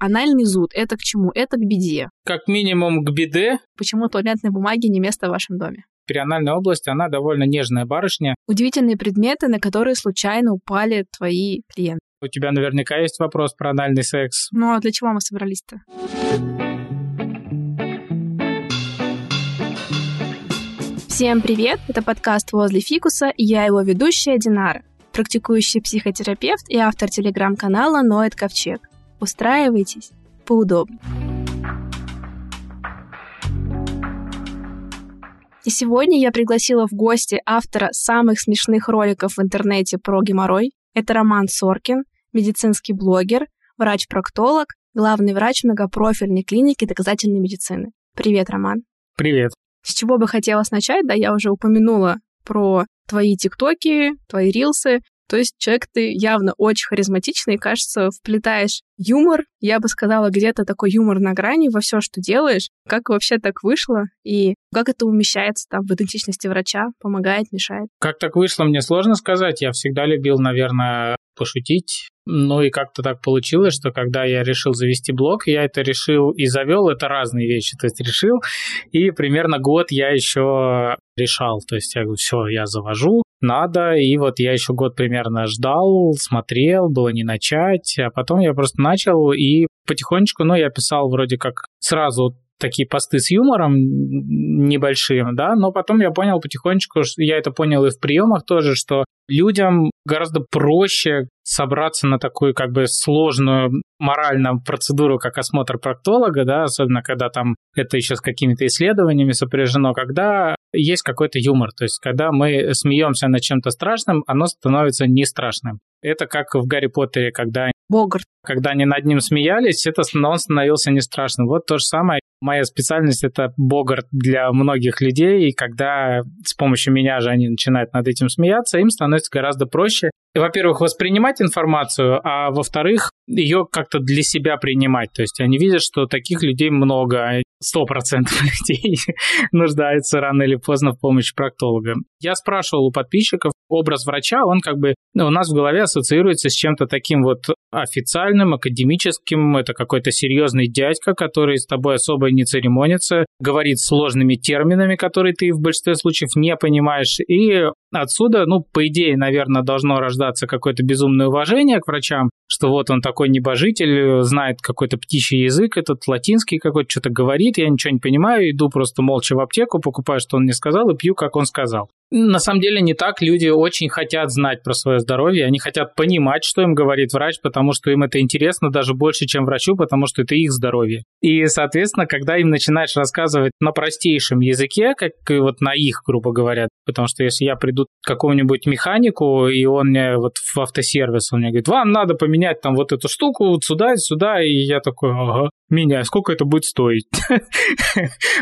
Анальный зуд — это к чему? Это к беде. Как минимум к беде. Почему туалетной бумаги не место в вашем доме? Перианальная область, она довольно нежная барышня. Удивительные предметы, на которые случайно упали твои клиенты. У тебя наверняка есть вопрос про анальный секс. Ну а для чего мы собрались-то? Всем привет! Это подкаст «Возле фикуса» и я его ведущая Динара, практикующий психотерапевт и автор телеграм-канала «Ноет Ковчег». Устраивайтесь поудобнее. И сегодня я пригласила в гости автора самых смешных роликов в интернете про геморрой. Это Роман Соркин, медицинский блогер, врач-проктолог, главный врач многопрофильной клиники доказательной медицины. Привет, Роман. Привет. С чего бы хотелось начать, да, я уже упомянула про твои тиктоки, твои рилсы. То есть человек ты явно очень харизматичный, кажется, вплетаешь юмор, я бы сказала, где-то такой юмор на грани во все, что делаешь. Как вообще так вышло и как это умещается там в идентичности врача, помогает, мешает? Как так вышло, мне сложно сказать. Я всегда любил, наверное, пошутить. Ну и как-то так получилось, что когда я решил завести блог, я это решил и завел, это разные вещи. То есть решил, и примерно год я еще решал. То есть я говорю, все, я завожу, надо. И вот я еще год примерно ждал, смотрел, было не начать. А потом я просто начал и потихонечку, ну, я писал вроде как сразу такие посты с юмором небольшим, да, но потом я понял потихонечку, я это понял и в приемах тоже, что людям гораздо проще собраться на такую как бы сложную моральную процедуру, как осмотр проктолога, да, особенно когда там это еще с какими-то исследованиями сопряжено, когда есть какой-то юмор, то есть когда мы смеемся над чем-то страшным, оно становится не страшным. Это как в Гарри Поттере, когда Богарт. Когда они над ним смеялись, это он становился не страшным. Вот то же самое. Моя специальность — это Богарт для многих людей, и когда с помощью меня же они начинают над этим смеяться, им становится гораздо проще во-первых, воспринимать информацию, а во-вторых, ее как-то для себя принимать. То есть они видят, что таких людей много, сто процентов людей нуждаются рано или поздно в помощи проктолога. Я спрашивал у подписчиков, образ врача, он как бы ну, у нас в голове ассоциируется с чем-то таким вот официальным, академическим, это какой-то серьезный дядька, который с тобой особо не церемонится, говорит сложными терминами, которые ты в большинстве случаев не понимаешь, и отсюда, ну, по идее, наверное, должно рождаться какое-то безумное уважение к врачам, что вот он такой небожитель, знает какой-то птичий язык, этот латинский какой-то, что-то говорит, я ничего не понимаю, иду просто молча в аптеку, покупаю, что он мне сказал, и пью, как он сказал. На самом деле не так. Люди очень хотят знать про свое здоровье, они хотят понимать, что им говорит врач, потому что им это интересно даже больше, чем врачу, потому что это их здоровье. И, соответственно, когда им начинаешь рассказывать на простейшем языке, как вот на их, грубо говоря, потому что если я приду к какому-нибудь механику, и он мне вот в автосервис, он мне говорит, вам надо поменять там вот эту штуку вот сюда, сюда, и я такой, ага, меня, сколько это будет стоить?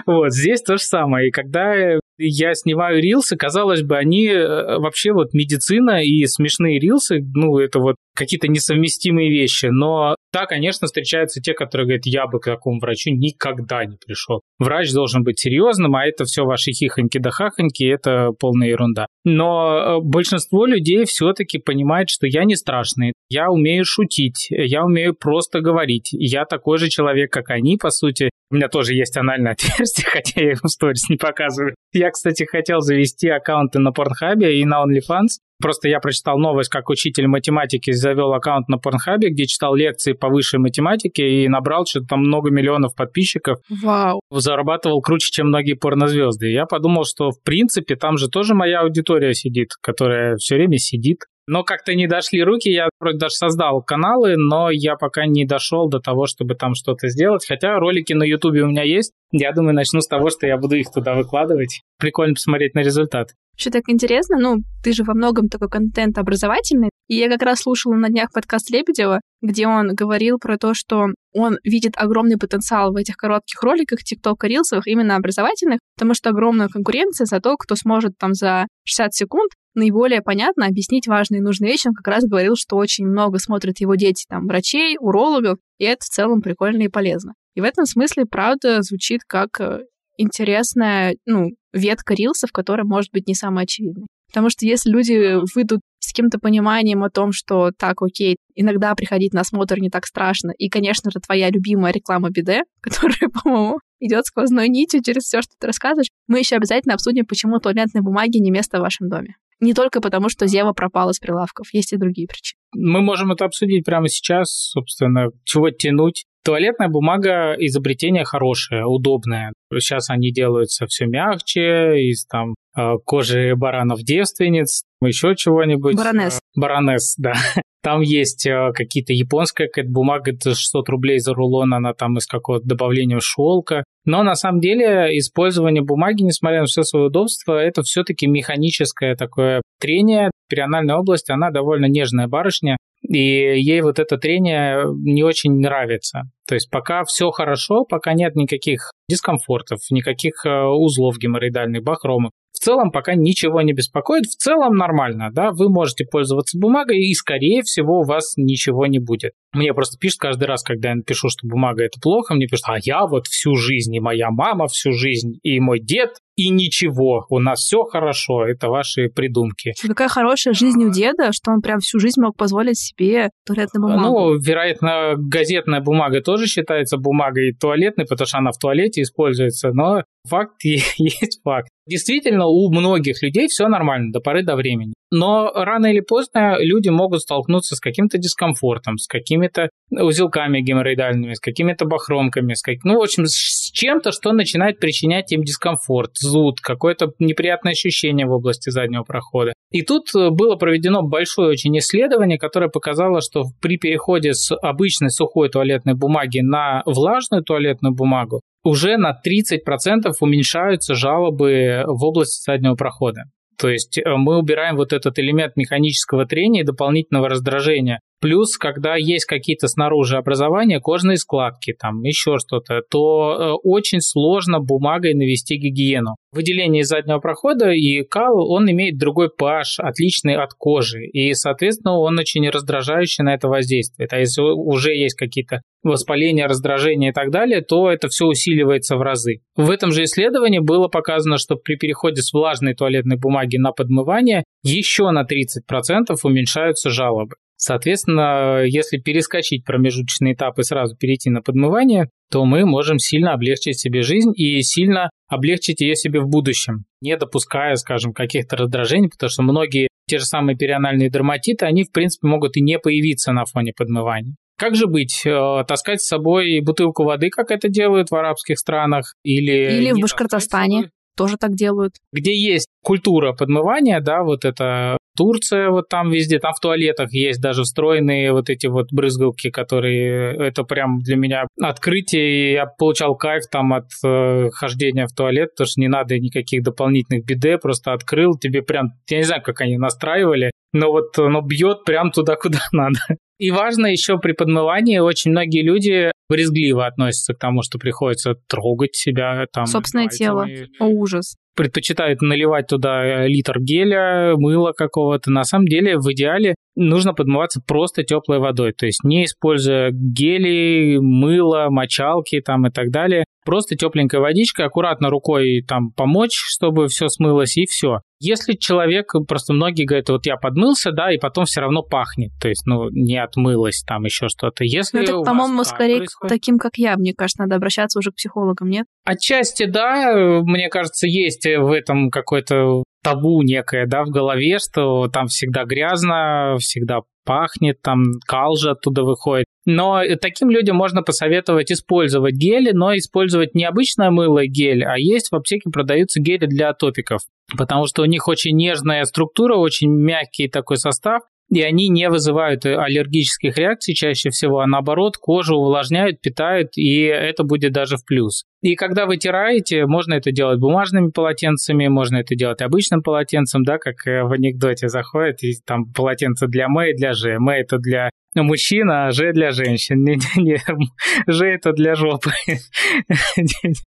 Вот, здесь то же самое. И когда я снимаю рилсы, казалось бы, они э, вообще вот медицина и смешные рилсы, ну, это вот какие-то несовместимые вещи. Но да, конечно, встречаются те, которые говорят, я бы к такому врачу никогда не пришел. Врач должен быть серьезным, а это все ваши хихоньки да хахоньки, это полная ерунда. Но э, большинство людей все-таки понимает, что я не страшный, я умею шутить, я умею просто говорить, я такой же человек, как они, по сути. У меня тоже есть анальное отверстие, хотя я его в сторис не показываю. Я, кстати, хотел завести аккаунты на Порнхабе и на OnlyFans, Просто я прочитал новость, как учитель математики завел аккаунт на Порнхабе, где читал лекции по высшей математике и набрал что-то там много миллионов подписчиков. Вау. Зарабатывал круче, чем многие порнозвезды. Я подумал, что в принципе там же тоже моя аудитория сидит, которая все время сидит. Но как-то не дошли руки, я вроде даже создал каналы, но я пока не дошел до того, чтобы там что-то сделать. Хотя ролики на Ютубе у меня есть. Я думаю, начну с того, что я буду их туда выкладывать. Прикольно посмотреть на результат. Что так интересно, ну, ты же во многом такой контент образовательный. И я как раз слушала на днях подкаст Лебедева, где он говорил про то, что он видит огромный потенциал в этих коротких роликах, тикток и рилсовых, именно образовательных, потому что огромная конкуренция за то, кто сможет там за 60 секунд наиболее понятно объяснить важные и нужные вещи. Он как раз говорил, что очень много смотрят его дети, там, врачей, урологов, и это в целом прикольно и полезно. И в этом смысле, правда, звучит как э, интересная, ну, ветка рилсов, которая может быть не самая очевидной. Потому что если люди выйдут с каким-то пониманием о том, что так, окей, иногда приходить на осмотр не так страшно. И, конечно же, твоя любимая реклама биде, которая, по-моему, идет сквозной нитью через все, что ты рассказываешь. Мы еще обязательно обсудим, почему туалетной бумаги не место в вашем доме. Не только потому, что Зева пропала с прилавков, есть и другие причины. Мы можем это обсудить прямо сейчас, собственно, чего тянуть. Туалетная бумага изобретение хорошее, удобное. Сейчас они делаются все мягче, из там э, кожи баранов-девственниц, еще чего-нибудь. Баронесс. Баронесс, да. Там есть э, какие-то японская какая-то бумага, это 600 рублей за рулон, она там из какого-то добавления шелка. Но на самом деле использование бумаги, несмотря на все свое удобство, это все-таки механическое такое трение. Перианальная область, она довольно нежная барышня, и ей вот это трение не очень нравится. То есть пока все хорошо, пока нет никаких дискомфортов, никаких э, узлов геморроидальных, бахромов, в целом пока ничего не беспокоит, в целом нормально, да, вы можете пользоваться бумагой, и, скорее всего, у вас ничего не будет. Мне просто пишут каждый раз, когда я напишу, что бумага это плохо, мне пишут, а я вот всю жизнь, и моя мама всю жизнь, и мой дед, и ничего, у нас все хорошо, это ваши придумки. Какая хорошая жизнь у деда, что он прям всю жизнь мог позволить себе туалетную бумагу. Ну, вероятно, газетная бумага тоже считается бумагой туалетной, потому что она в туалете используется, но факт есть факт. Действительно, у многих людей все нормально до поры до времени. Но рано или поздно люди могут столкнуться с каким-то дискомфортом, с какими-то узелками геморроидальными, с какими-то бахромками, с как... ну, в общем, с чем-то, что начинает причинять им дискомфорт, зуд, какое-то неприятное ощущение в области заднего прохода. И тут э, было проведено большое очень исследование, которое показало, что при переходе с обычной сухой туалетной бумаги на влажную туалетную бумагу уже на 30% уменьшаются жалобы в области заднего прохода. То есть э, мы убираем вот этот элемент механического трения и дополнительного раздражения. Плюс, когда есть какие-то снаружи образования, кожные складки, там еще что-то, то э, очень сложно бумагой навести гигиену. Выделение из заднего прохода и кал, он имеет другой pH, отличный от кожи, и, соответственно, он очень раздражающий на это воздействует. А если уже есть какие-то воспаления, раздражения и так далее, то это все усиливается в разы. В этом же исследовании было показано, что при переходе с влажной туалетной бумаги на подмывание еще на 30% уменьшаются жалобы. Соответственно, если перескочить промежуточный этап и сразу перейти на подмывание, то мы можем сильно облегчить себе жизнь и сильно облегчить ее себе в будущем, не допуская, скажем, каких-то раздражений, потому что многие те же самые перианальные дерматиты, они, в принципе, могут и не появиться на фоне подмывания. Как же быть? Э, таскать с собой бутылку воды, как это делают в арабских странах? Или, или в Башкортостане тоже так делают. Где есть культура подмывания, да, вот это Турция, вот там везде, там в туалетах есть даже встроенные вот эти вот брызгалки, которые, это прям для меня открытие, и я получал кайф там от э, хождения в туалет, потому что не надо никаких дополнительных биде, просто открыл, тебе прям, я не знаю, как они настраивали, но вот оно бьет прям туда, куда надо. И важно еще при подмывании, очень многие люди брезгливо относятся к тому, что приходится трогать себя. Там, Собственное тело. О, ужас предпочитают наливать туда э, литр геля, мыла какого-то. На самом деле, в идеале нужно подмываться просто теплой водой, то есть не используя гели, мыло, мочалки там и так далее. Просто тепленькая водичка, аккуратно рукой там помочь, чтобы все смылось, и все. Если человек, просто многие говорят, вот я подмылся, да, и потом все равно пахнет, то есть, ну, не отмылось там еще что-то. Если ну, это, по-моему, скорее происходит... к таким, как я, мне кажется, надо обращаться уже к психологам, нет? Отчасти, да, мне кажется, есть в этом какой-то табу некое, да, в голове, что там всегда грязно, всегда пахнет, там кал же оттуда выходит. Но таким людям можно посоветовать использовать гели, но использовать не обычное мыло и гель, а есть в аптеке продаются гели для топиков, потому что у них очень нежная структура, очень мягкий такой состав, и они не вызывают аллергических реакций чаще всего, а наоборот кожу увлажняют, питают, и это будет даже в плюс. И когда вытираете, можно это делать бумажными полотенцами, можно это делать обычным полотенцем, да, как э, в анекдоте заходит, и там полотенце для Мэ и для Ж. Мэ это для мужчин, а Ж для женщин. Не, не, не. Ж это для жопы.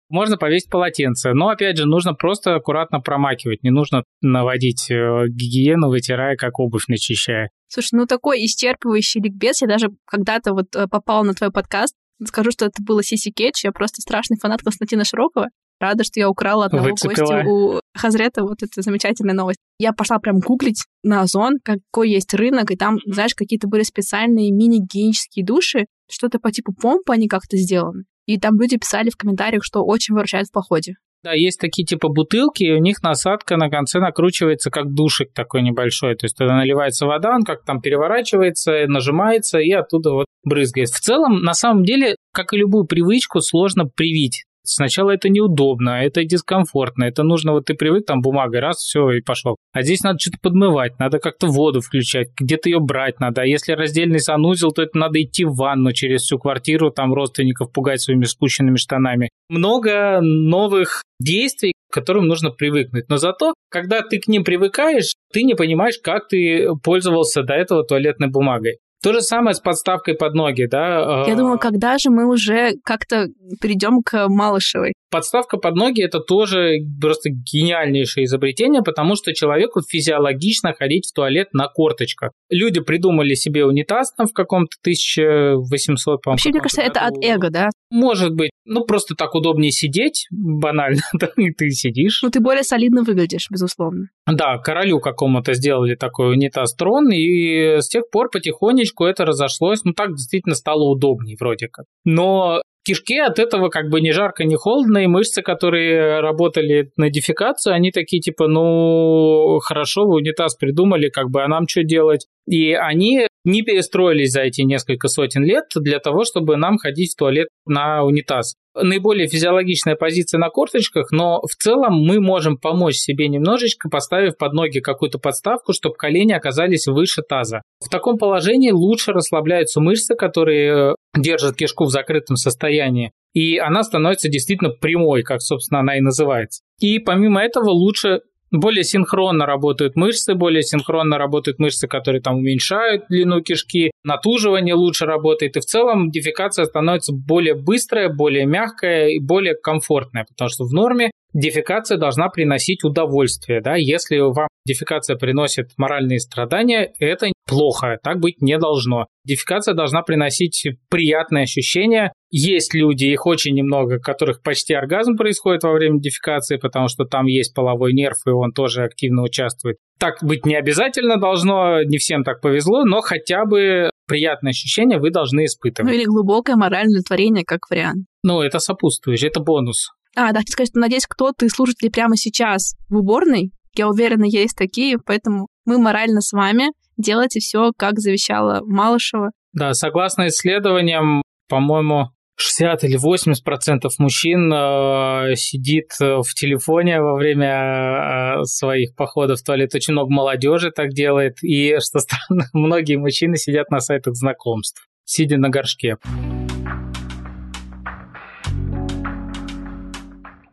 Можно повесить полотенце, но опять же нужно просто аккуратно промакивать, не нужно наводить э, гигиену, вытирая, как обувь начищая. Слушай, ну такой исчерпывающий ликбез, я даже когда-то вот э, попала на твой подкаст, Скажу, что это было Сиси Кетч. Я просто страшный фанат Константина Широкого. Рада, что я украла одного Выцепила. гостя у Хазрета, вот это замечательная новость. Я пошла прям гуглить на Озон, какой есть рынок, и там, знаешь, какие-то были специальные мини-гигиенические души, что-то по типу помпы они как-то сделаны. И там люди писали в комментариях, что очень выручает в походе. Да, есть такие типа бутылки, и у них насадка на конце накручивается как душик такой небольшой. То есть туда наливается вода, он как там переворачивается, нажимается и оттуда вот брызгает. В целом, на самом деле, как и любую привычку, сложно привить. Сначала это неудобно, это дискомфортно, это нужно, вот ты привык, там бумагой, раз, все, и пошел. А здесь надо что-то подмывать, надо как-то воду включать, где-то ее брать надо. А если раздельный санузел, то это надо идти в ванну через всю квартиру, там родственников пугать своими спущенными штанами. Много новых действий, к которым нужно привыкнуть. Но зато, когда ты к ним привыкаешь, ты не понимаешь, как ты пользовался до этого туалетной бумагой. То же самое с подставкой под ноги, да? Я думаю, когда же мы уже как-то перейдем к Малышевой? Подставка под ноги – это тоже просто гениальнейшее изобретение, потому что человеку физиологично ходить в туалет на корточках. Люди придумали себе унитаз там в каком-то 1800, по Вообще, мне кажется, году. это от эго, да? Может быть. Ну, просто так удобнее сидеть, банально, да, и ты сидишь. Ну, ты более солидно выглядишь, безусловно. Да, королю какому-то сделали такой унитаз трон, и с тех пор потихонечку это разошлось. Ну, так действительно стало удобнее вроде как. Но кишки от этого как бы ни жарко, ни холодно, и мышцы, которые работали на дефекацию, они такие типа, ну, хорошо, вы унитаз придумали, как бы, а нам что делать? И они не перестроились за эти несколько сотен лет для того, чтобы нам ходить в туалет на унитаз. Наиболее физиологичная позиция на корточках, но в целом мы можем помочь себе немножечко, поставив под ноги какую-то подставку, чтобы колени оказались выше таза. В таком положении лучше расслабляются мышцы, которые э, держат кишку в закрытом состоянии, и она становится действительно прямой, как, собственно, она и называется. И помимо этого лучше более синхронно работают мышцы, более синхронно работают мышцы, которые там уменьшают длину кишки, натуживание лучше работает, и в целом дефекация становится более быстрая, более мягкая и более комфортная, потому что в норме дефекация должна приносить удовольствие. Да? Если вам дефекация приносит моральные страдания, это плохо, так быть не должно. Дефекация должна приносить приятные ощущения. Есть люди, их очень немного, которых почти оргазм происходит во время дефекации, потому что там есть половой нерв, и он тоже активно участвует. Так быть не обязательно должно, не всем так повезло, но хотя бы приятные ощущения вы должны испытывать. Ну или глубокое моральное творение как вариант. Ну, это сопутствующее, это бонус. А, да, сказать, что надеюсь, кто-то из слушателей прямо сейчас в уборной. Я уверена, есть такие, поэтому мы морально с вами. Делайте все, как завещала Малышева. Да, согласно исследованиям, по-моему, 60 или 80 процентов мужчин э, сидит э, в телефоне во время э, своих походов в туалет. Очень много молодежи так делает. И, что странно, многие мужчины сидят на сайтах знакомств, сидя на горшке.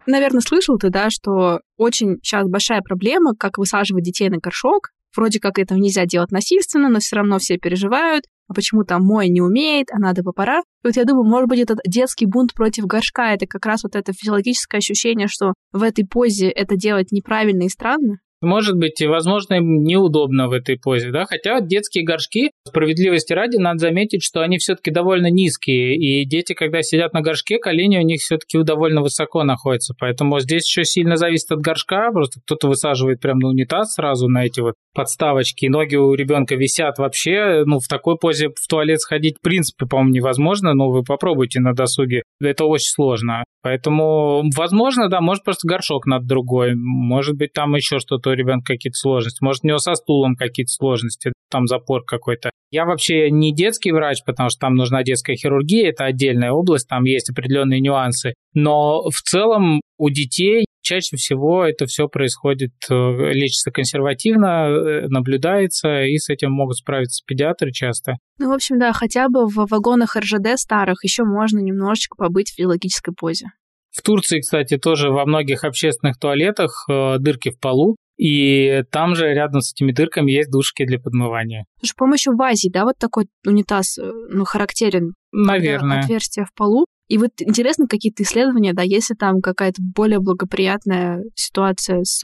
Наверное, слышал ты, да, что очень сейчас большая проблема, как высаживать детей на горшок. Вроде как этого нельзя делать насильственно, но все равно все переживают. А почему там мой не умеет, а надо бы пора. И вот я думаю, может быть, этот детский бунт против горшка, это как раз вот это физиологическое ощущение, что в этой позе это делать неправильно и странно. Может быть, возможно, им неудобно в этой позе, да, хотя детские горшки, справедливости ради, надо заметить, что они все-таки довольно низкие, и дети, когда сидят на горшке, колени у них все-таки довольно высоко находятся, поэтому здесь еще сильно зависит от горшка, просто кто-то высаживает прямо на унитаз сразу на эти вот подставочки, ноги у ребенка висят вообще, ну, в такой позе в туалет сходить, в принципе, по-моему, невозможно, но вы попробуйте на досуге, это очень сложно. Поэтому, возможно, да, может просто горшок над другой, может быть, там еще что-то у ребенка какие-то сложности, может, у него со стулом какие-то сложности, там запор какой-то. Я вообще не детский врач, потому что там нужна детская хирургия, это отдельная область, там есть определенные нюансы. Но в целом у детей чаще всего это все происходит, э, лечится консервативно, э, наблюдается, и с этим могут справиться педиатры часто. Ну, в общем, да, хотя бы в вагонах РЖД старых еще можно немножечко побыть в физиологической позе. В Турции, кстати, тоже во многих общественных туалетах э, дырки в полу, и там же рядом с этими дырками есть душки для подмывания. Слушай, по-моему, еще в Азии, да, вот такой унитаз, э, ну, характерен. Наверное. Отверстие в полу. И вот интересно какие-то исследования, да, если там какая-то более благоприятная ситуация с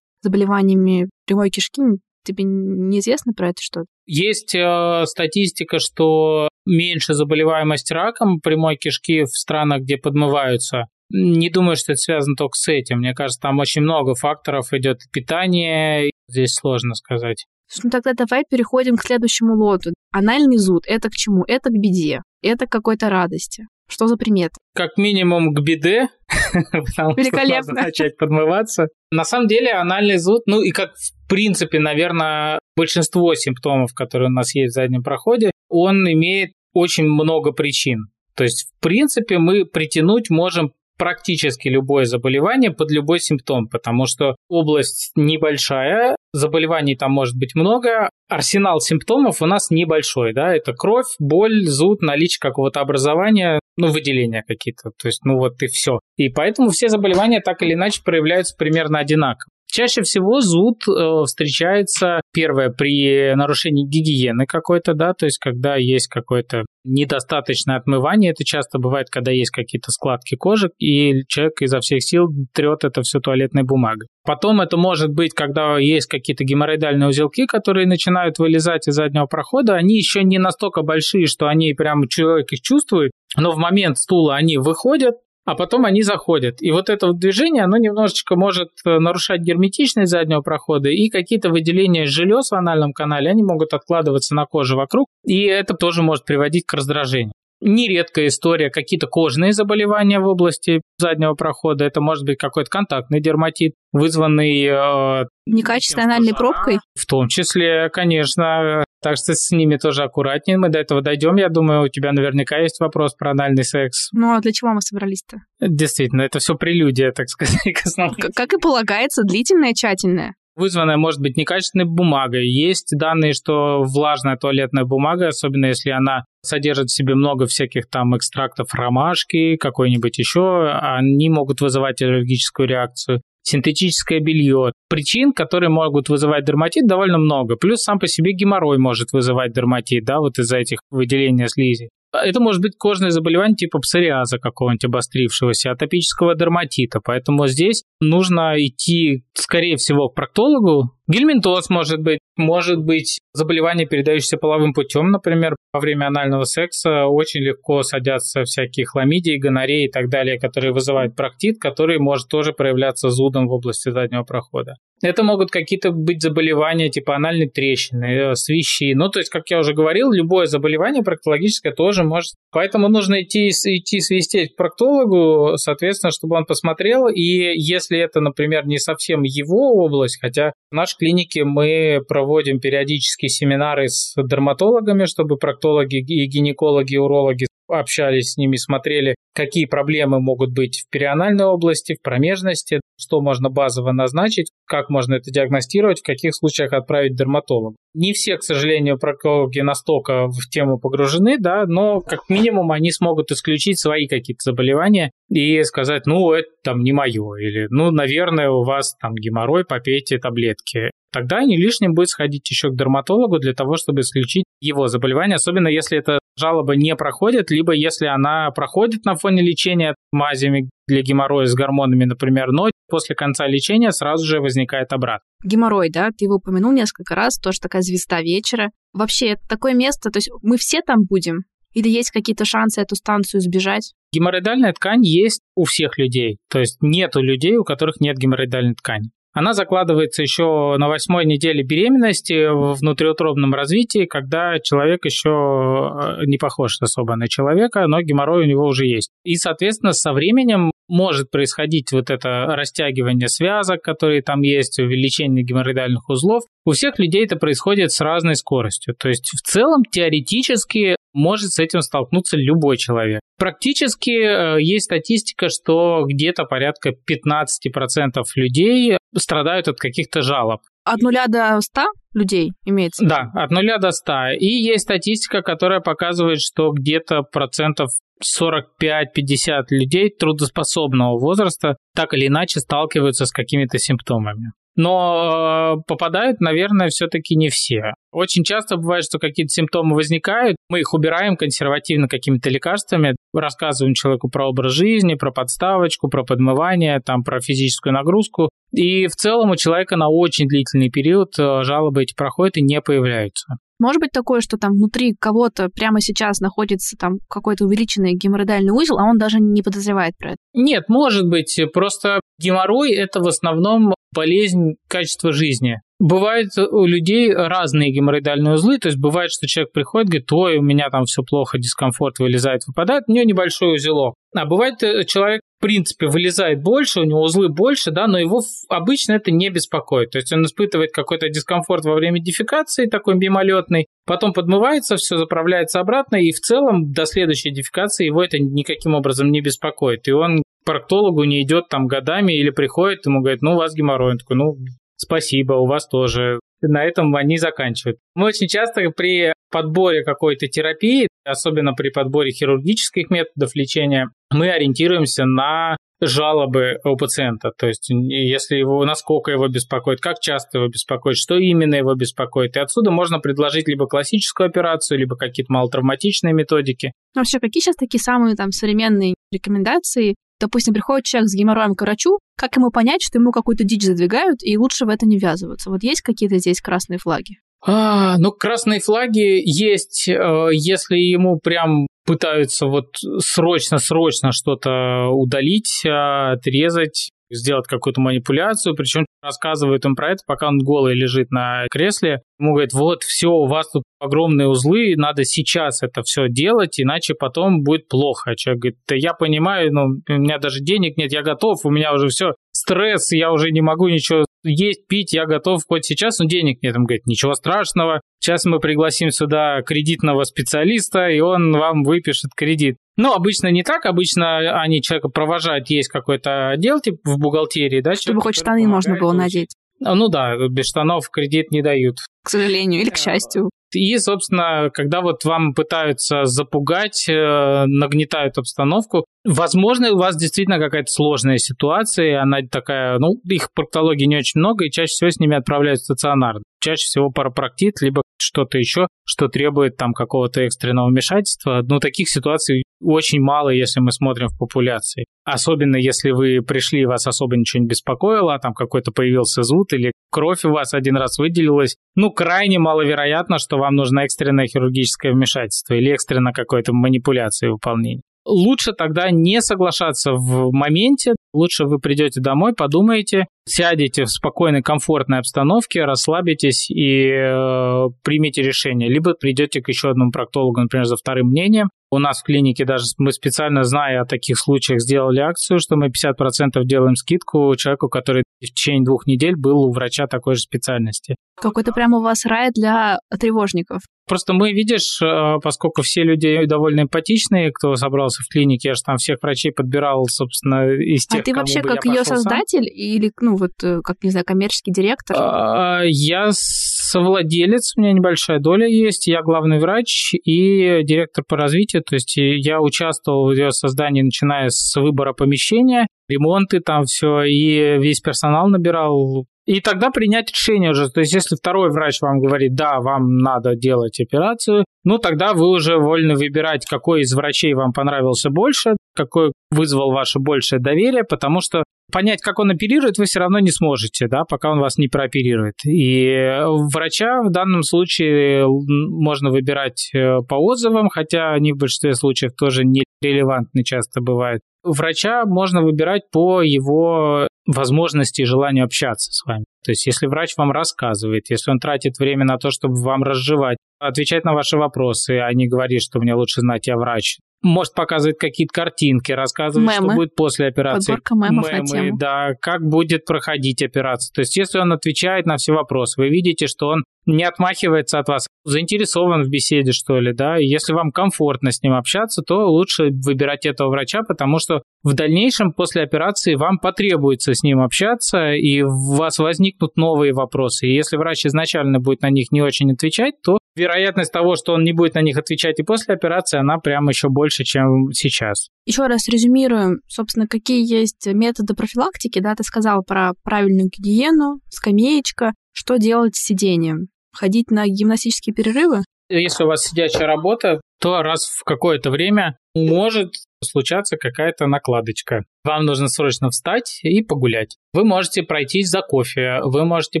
заболеваниями прямой кишки, тебе неизвестно про это что-то? Есть э, статистика, что меньше заболеваемость раком прямой кишки в странах, где подмываются, не думаю, что это связано только с этим. Мне кажется, там очень много факторов идет питание. Здесь сложно сказать. Ну тогда давай переходим к следующему лоту. Анальный зуд – это к чему? Это к беде. Это к какой-то радости. Что за приметы? Как минимум к беде, потому Великолепно. что надо начать подмываться. На самом деле анальный зуд, ну и как в принципе, наверное, большинство симптомов, которые у нас есть в заднем проходе, он имеет очень много причин. То есть, в принципе, мы притянуть можем практически любое заболевание под любой симптом, потому что область небольшая, заболеваний там может быть много, арсенал симптомов у нас небольшой, да, это кровь, боль, зуд, наличие какого-то образования, ну, выделения какие-то, то есть, ну, вот и все. И поэтому все заболевания так или иначе проявляются примерно одинаково. Чаще всего зуд э, встречается, первое, при нарушении гигиены какой-то, да, то есть когда есть какое-то недостаточное отмывание, это часто бывает, когда есть какие-то складки кожи, и человек изо всех сил трет это все туалетной бумагой. Потом это может быть, когда есть какие-то геморроидальные узелки, которые начинают вылезать из заднего прохода, они еще не настолько большие, что они прям человек их чувствует, но в момент стула они выходят, а потом они заходят. И вот это вот движение, оно немножечко может э, нарушать герметичность заднего прохода, и какие-то выделения желез в анальном канале, они могут откладываться на коже вокруг, и это тоже может приводить к раздражению. Нередкая история, какие-то кожные заболевания в области заднего прохода. Это может быть какой-то контактный дерматит, вызванный... Э, Некачественной анальной пробкой? В том числе, конечно. Так что с ними тоже аккуратнее. Мы до этого дойдем. Я думаю, у тебя наверняка есть вопрос про анальный секс. Ну, а для чего мы собрались-то? Действительно, это все прелюдия, так сказать, к основному. Как и полагается, длительная, тщательная вызванная может быть некачественной бумагой. Есть данные, что влажная туалетная бумага, особенно если она содержит в себе много всяких там экстрактов ромашки, какой-нибудь еще, они могут вызывать аллергическую реакцию. Синтетическое белье. Причин, которые могут вызывать дерматит, довольно много. Плюс сам по себе геморрой может вызывать дерматит, да, вот из-за этих выделения слизи. Это может быть кожное заболевание типа псориаза какого-нибудь обострившегося, атопического дерматита. Поэтому здесь нужно идти, скорее всего, к проктологу. Гельминтоз может быть, может быть заболевание, передающееся половым путем, например, во время анального секса очень легко садятся всякие хламидии, гонореи и так далее, которые вызывают проктит, который может тоже проявляться зудом в области заднего прохода. Это могут какие-то быть заболевания типа анальной трещины, э, свищи. Ну, то есть, как я уже говорил, любое заболевание проктологическое тоже может. Поэтому нужно идти, идти свистеть к проктологу, соответственно, чтобы он посмотрел. И если это, например, не совсем его область, хотя в нашей клинике мы проводим периодически семинары с дерматологами, чтобы проктологи и гинекологи, урологи общались с ними, смотрели, какие проблемы могут быть в перианальной области, в промежности, что можно базово назначить, как можно это диагностировать, в каких случаях отправить к дерматологу. Не все, к сожалению, проктологи настолько в тему погружены, да, но как минимум они смогут исключить свои какие-то заболевания и сказать, ну, это там не мое, или, ну, наверное, у вас там геморрой, попейте таблетки. Тогда не лишним будет сходить еще к дерматологу для того, чтобы исключить его заболевание, особенно если эта жалоба не проходит, либо если она проходит на фоне лечения мазями для геморроя с гормонами, например, но после конца лечения сразу же возникает обратно. Геморрой, да, ты его упомянул несколько раз, тоже такая звезда вечера. Вообще, это такое место, то есть мы все там будем? Или есть какие-то шансы эту станцию сбежать? Геморроидальная ткань есть у всех людей. То есть нету людей, у которых нет геморроидальной ткани. Она закладывается еще на восьмой неделе беременности в внутриутробном развитии, когда человек еще э, не похож особо на человека, но геморрой у него уже есть. И, соответственно, со временем может происходить вот это растягивание связок, которые там есть, увеличение геморроидальных узлов. У всех людей это происходит с разной скоростью. То есть в целом теоретически может с этим столкнуться любой человек. Практически э, есть статистика, что где-то порядка 15% людей страдают от каких-то жалоб. От нуля до 100 людей имеется? Да, от нуля до 100. И есть статистика, которая показывает, что где-то процентов 45-50 людей трудоспособного возраста так или иначе сталкиваются с какими-то симптомами. Но э, попадают, наверное, все-таки не все. Очень часто бывает, что какие-то симптомы возникают, мы их убираем консервативно какими-то лекарствами, рассказываем человеку про образ жизни, про подставочку, про подмывание, там, про физическую нагрузку. И в целом у человека на очень длительный период э, жалобы эти проходят и не появляются. Может быть такое, что там внутри кого-то прямо сейчас находится там какой-то увеличенный геморроидальный узел, а он даже не подозревает про это? Нет, может быть. Просто геморрой – это в основном болезнь качества жизни. Бывают у людей разные геморроидальные узлы, то есть бывает, что человек приходит, говорит, ой, у меня там все плохо, дискомфорт вылезает, выпадает, у него небольшой узелок. А бывает, э, человек в принципе вылезает больше, у него узлы больше, да, но его обычно это не беспокоит. То есть он испытывает какой-то дискомфорт во время дефекации, такой мимолетный, потом подмывается, все заправляется обратно, и в целом до следующей дефекации его это никаким образом не беспокоит. И он к проктологу не идет там годами или приходит, ему говорит, ну, у вас геморрой. Он такой, ну, спасибо, у вас тоже. На этом они заканчивают. Мы очень часто при подборе какой-то терапии, особенно при подборе хирургических методов лечения, мы ориентируемся на жалобы у пациента. То есть, если его, насколько его беспокоит, как часто его беспокоит, что именно его беспокоит. И отсюда можно предложить либо классическую операцию, либо какие-то малотравматичные методики. Ну, вообще, какие сейчас такие самые там современные рекомендации допустим, приходит человек с геморроем к врачу, как ему понять, что ему какую-то дичь задвигают, и лучше в это не ввязываться? Вот есть какие-то здесь красные флаги? А, ну, красные флаги есть, э, если ему прям пытаются вот срочно-срочно что-то удалить, а, отрезать, сделать какую-то манипуляцию, причем рассказывает им про это, пока он голый лежит на кресле. Ему говорит, вот, все, у вас тут огромные узлы, надо сейчас это все делать, иначе потом будет плохо. А человек говорит, да я понимаю, но у меня даже денег нет, я готов, у меня уже все, стресс, я уже не могу ничего есть, пить, я готов хоть сейчас, но денег нет. Он говорит, ничего страшного, сейчас мы пригласим сюда кредитного специалиста, и он вам выпишет кредит. Ну, обычно не так, обычно они человека провожают, есть какой-то отдел типа в бухгалтерии, да? Чтобы хоть штаны можно было надеть. Ну да, без штанов кредит не дают. К сожалению, или к счастью. И, собственно, когда вот вам пытаются запугать, э, нагнетают обстановку, возможно, у вас действительно какая-то сложная ситуация, она такая, ну, их проктологии не очень много, и чаще всего с ними отправляют в стационар. Чаще всего парапроктит, либо что-то еще, что требует там какого-то экстренного вмешательства. Ну, таких ситуаций очень мало, если мы смотрим в популяции. Особенно если вы пришли, вас особо ничего не беспокоило, а там какой-то появился зуд или кровь у вас один раз выделилась. Ну, крайне маловероятно, что вам нужно экстренное хирургическое вмешательство или экстренно какой-то манипуляции выполнения. Лучше тогда не соглашаться в моменте, лучше вы придете домой, подумаете, сядете в спокойной, комфортной обстановке, расслабитесь и э, примите решение. Либо придете к еще одному проктологу, например, за вторым мнением. У нас в клинике даже мы специально, зная о таких случаях, сделали акцию, что мы 50% делаем скидку человеку, который в течение двух недель был у врача такой же специальности. Какой-то прямо у вас рай для тревожников. Просто мы, видишь, э, поскольку все люди довольно эмпатичные, кто собрался в клинике, я же там всех врачей подбирал, собственно, из тех, А ты вообще как ее создатель сам. или, ну, вот, э, как, не знаю, коммерческий директор? А, я совладелец, у меня небольшая доля есть, я главный врач и директор по развитию, то есть я участвовал в ее создании, начиная с выбора помещения, ремонты там все, и весь персонал набирал, и тогда принять решение уже. То есть, если второй врач вам говорит, да, вам надо делать операцию, ну, тогда вы уже вольны выбирать, какой из врачей вам понравился больше, какой вызвал ваше большее доверие, потому что понять, как он оперирует, вы все равно не сможете, да, пока он вас не прооперирует. И врача в данном случае можно выбирать э, по отзывам, хотя они в большинстве случаев тоже не релевантны часто бывают. Врача можно выбирать по его возможности и желанию общаться с вами. То есть, если врач вам рассказывает, если он тратит время на то, чтобы вам разжевать, отвечать на ваши вопросы, а не говорит, что мне лучше знать, я врач, может показывать какие-то картинки, рассказывать, мемы. что будет после операции. Подборка мемов Мемы, на тему. да, как будет проходить операция. То есть, если он отвечает на все вопросы, вы видите, что он не отмахивается от вас, заинтересован в беседе, что ли, да, и если вам комфортно с ним общаться, то лучше выбирать этого врача, потому что в дальнейшем после операции вам потребуется с ним общаться, и у вас возникнут новые вопросы. И если врач изначально будет на них не очень отвечать, то вероятность того, что он не будет на них отвечать и после операции, она прям еще больше, чем сейчас. Еще раз резюмируем, собственно, какие есть методы профилактики, да, ты сказал про правильную гигиену, скамеечка, что делать с сидением. ходить на гимнастические перерывы? Если у вас сидячая работа, то раз в какое-то время может случаться какая-то накладочка. Вам нужно срочно встать и погулять. Вы можете пройтись за кофе, вы можете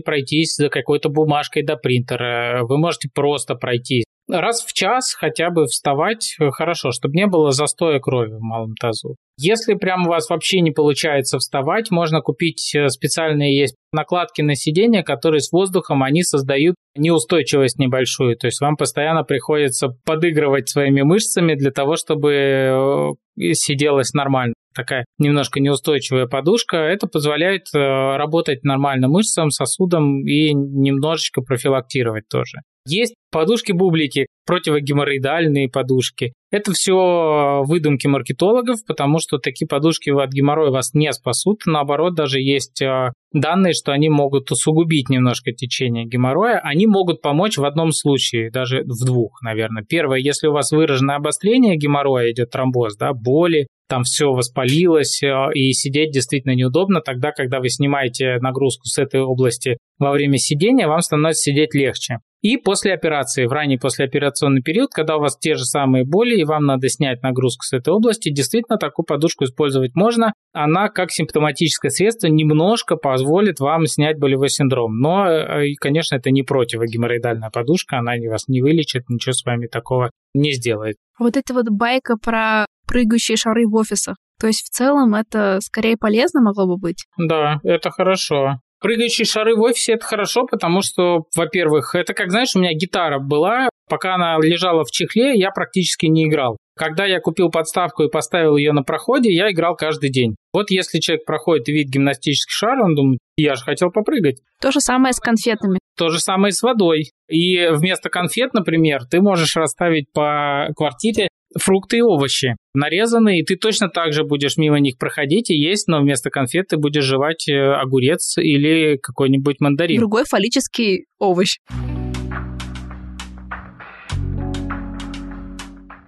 пройтись за какой-то бумажкой до принтера, вы можете просто пройтись. Раз в час хотя бы вставать хорошо, чтобы не было застоя крови в малом тазу. Если прям у вас вообще не получается вставать, можно купить э, специальные есть накладки на сиденье, которые с воздухом, они создают неустойчивость небольшую. То есть вам постоянно приходится подыгрывать своими мышцами для того, чтобы э, сиделось нормально. Такая немножко неустойчивая подушка. Это позволяет э, работать нормально мышцам, сосудам и немножечко профилактировать тоже. Есть подушки-бублики, противогеморроидальные подушки. Это все выдумки маркетологов, потому что такие подушки от геморроя вас не спасут. Наоборот, даже есть э, данные, что они могут усугубить немножко течение геморроя. Они могут помочь в одном случае, даже в двух, наверное. Первое, если у вас выраженное обострение геморроя, идет тромбоз, да, боли, там все воспалилось, э, и сидеть действительно неудобно. Тогда, когда вы снимаете нагрузку с этой области во время сидения, вам становится сидеть легче. И после операции, в ранний послеоперационный период, когда у вас те же самые боли, и вам надо снять нагрузку с этой области, действительно такую подушку использовать можно. Она как симптоматическое средство немножко позволит вам снять болевой синдром. Но, э, конечно, это не противогеморроидальная подушка, она вас не вылечит, ничего с вами такого не сделает. Вот эта вот байка про прыгающие шары в офисах. То есть в целом это скорее полезно могло бы быть? Да, это хорошо. Прыгающие шары в офисе это хорошо, потому что, во-первых, это как, знаешь, у меня гитара была, пока она лежала в чехле, я практически не играл. Когда я купил подставку и поставил ее на проходе, я играл каждый день. Вот если человек проходит и видит гимнастический шар, он думает, я же хотел попрыгать. То же самое с конфетами. То же самое с водой. И вместо конфет, например, ты можешь расставить по квартире фрукты и овощи нарезанные, и ты точно так же будешь мимо них проходить и есть, но вместо конфет ты будешь жевать э, огурец или какой-нибудь мандарин. Другой фаллический овощ.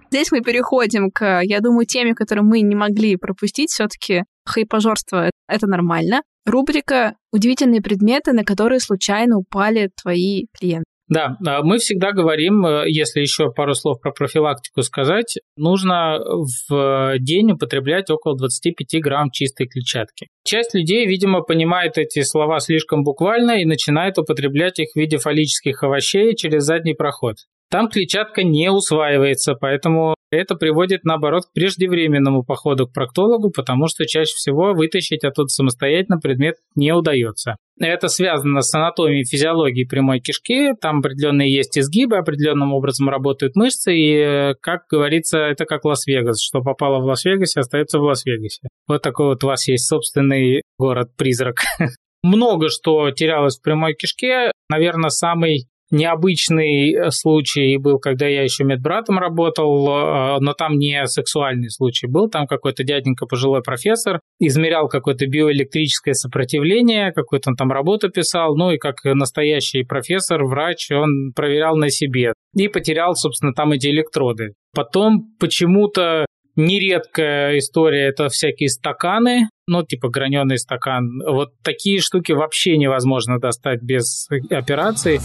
Здесь мы переходим к, я думаю, теме, которую мы не могли пропустить. Все-таки хайпажорство — это нормально. Рубрика «Удивительные предметы, на которые случайно упали твои клиенты». Да, а мы всегда говорим, э, если еще пару слов про профилактику сказать, нужно в день употреблять около 25 грамм чистой клетчатки. Часть людей, видимо, понимает эти слова слишком буквально и начинает употреблять их в виде фаллических овощей через задний проход. Там клетчатка не усваивается, поэтому это приводит, наоборот, к преждевременному походу к проктологу, потому что чаще всего вытащить оттуда самостоятельно предмет не удается. Это связано с анатомией и физиологией прямой кишки. Там определенные есть изгибы, определенным образом работают мышцы. И, как говорится, это как Лас-Вегас. Что попало в Лас-Вегасе, остается в Лас-Вегасе. Вот такой вот у вас есть собственный город-призрак. Много что терялось в прямой кишке. Наверное, самый необычный э, случай был, когда я еще медбратом работал, э, но там не сексуальный случай был, там какой-то дяденька, пожилой профессор, измерял какое-то биоэлектрическое сопротивление, какую-то он там работу писал, ну и как настоящий профессор, врач, он проверял на себе и потерял, собственно, там эти электроды. Потом почему-то нередкая история это всякие стаканы, ну, типа граненый стакан. Вот такие штуки вообще невозможно достать без операции.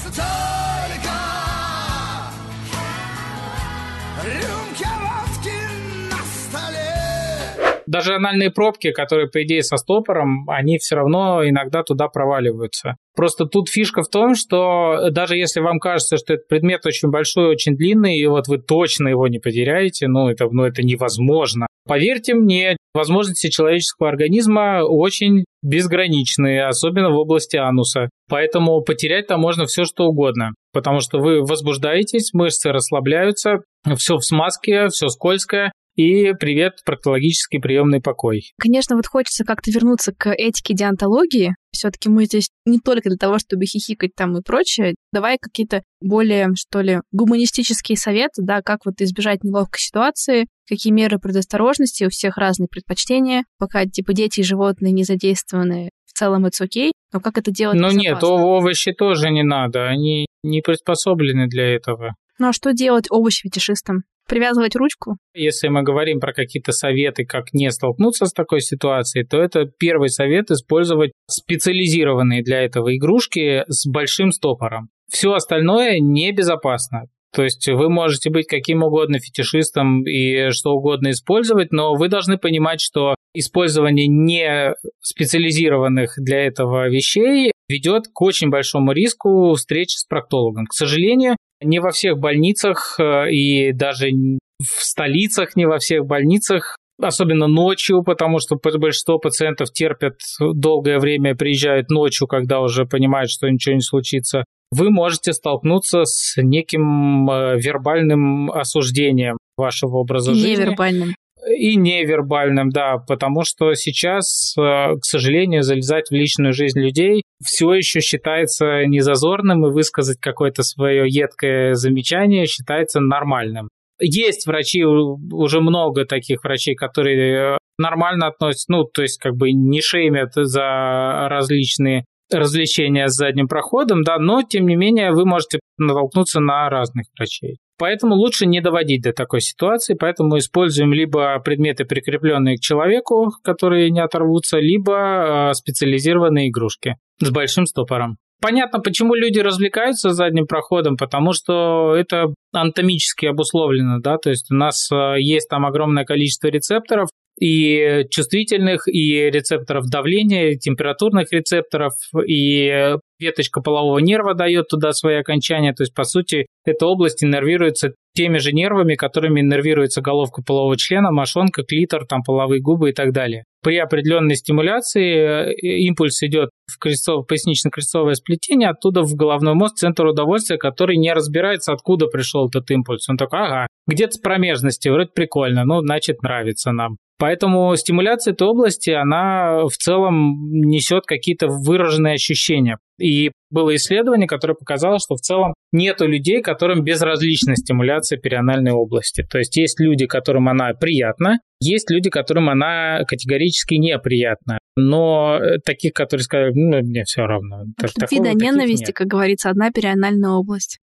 Даже анальные пробки, которые, по идее, со стопором, они все равно иногда туда проваливаются. Просто тут фишка в том, что даже если вам кажется, что этот предмет очень большой, очень длинный, и вот вы точно его не потеряете, ну это, ну, это невозможно. Поверьте мне, возможности человеческого организма очень безграничные, особенно в области ануса. Поэтому потерять там можно все, что угодно. Потому что вы возбуждаетесь, мышцы расслабляются, все в смазке, все скользкое, и привет, проктологический приемный покой. Конечно, вот хочется как-то вернуться к этике диантологии. Все-таки мы здесь не только для того, чтобы хихикать там и прочее. Давай какие-то более, что ли, гуманистические советы, да, как вот избежать неловкой ситуации, какие меры предосторожности, у всех разные предпочтения, пока, типа, дети и животные не задействованы, в целом это окей, но как это делать Ну нет, овощи тоже не надо, они не приспособлены для этого. Ну а что делать овощ-фетишистам? Привязывать ручку? Если мы говорим про какие-то советы, как не столкнуться с такой ситуацией, то это первый совет использовать специализированные для этого игрушки с большим стопором. Все остальное небезопасно. То есть вы можете быть каким угодно фетишистом и что угодно использовать, но вы должны понимать, что использование не специализированных для этого вещей ведет к очень большому риску встречи с проктологом. К сожалению, не во всех больницах э, и даже в столицах, не во всех больницах особенно ночью, потому что большинство пациентов терпят долгое время, приезжают ночью, когда уже понимают, что ничего не случится вы можете столкнуться с неким э, вербальным осуждением вашего образа жизни. Невербальным. И невербальным, да, потому что сейчас, э, к сожалению, залезать в личную жизнь людей все еще считается незазорным, и высказать какое-то свое едкое замечание считается нормальным. Есть врачи, уже много таких врачей, которые нормально относятся, ну, то есть как бы не шеймят за различные развлечения с задним проходом, да, но тем не менее вы можете натолкнуться на разных врачей. Поэтому лучше не доводить до такой ситуации, поэтому используем либо предметы, прикрепленные к человеку, которые не оторвутся, либо а, специализированные игрушки с большим стопором. Понятно, почему люди развлекаются задним проходом, потому что это анатомически обусловлено, да, то есть у нас а, есть там огромное количество рецепторов, и чувствительных, и рецепторов давления, и температурных рецепторов, и веточка полового нерва дает туда свои окончания. То есть, по сути, эта область иннервируется теми же нервами, которыми иннервируется головка полового члена, мошонка, клитор, там, половые губы и так далее. При определенной стимуляции э, импульс идет в крестцов, пояснично-крестцовое сплетение, оттуда в головной мозг, центр удовольствия, который не разбирается, откуда пришел этот импульс. Он такой, ага, где-то с промежности, вроде прикольно, ну, значит, нравится нам. Поэтому стимуляция этой области, она в целом несет какие-то выраженные ощущения. И было исследование, которое показало, что в целом нету людей, которым безразлична стимуляция перианальной области. То есть есть люди, которым она приятна, есть люди, которым она категорически неприятна. Но таких, которые сказали, ну, мне все равно. Вида ненависти, нет. как говорится, одна перианальная область.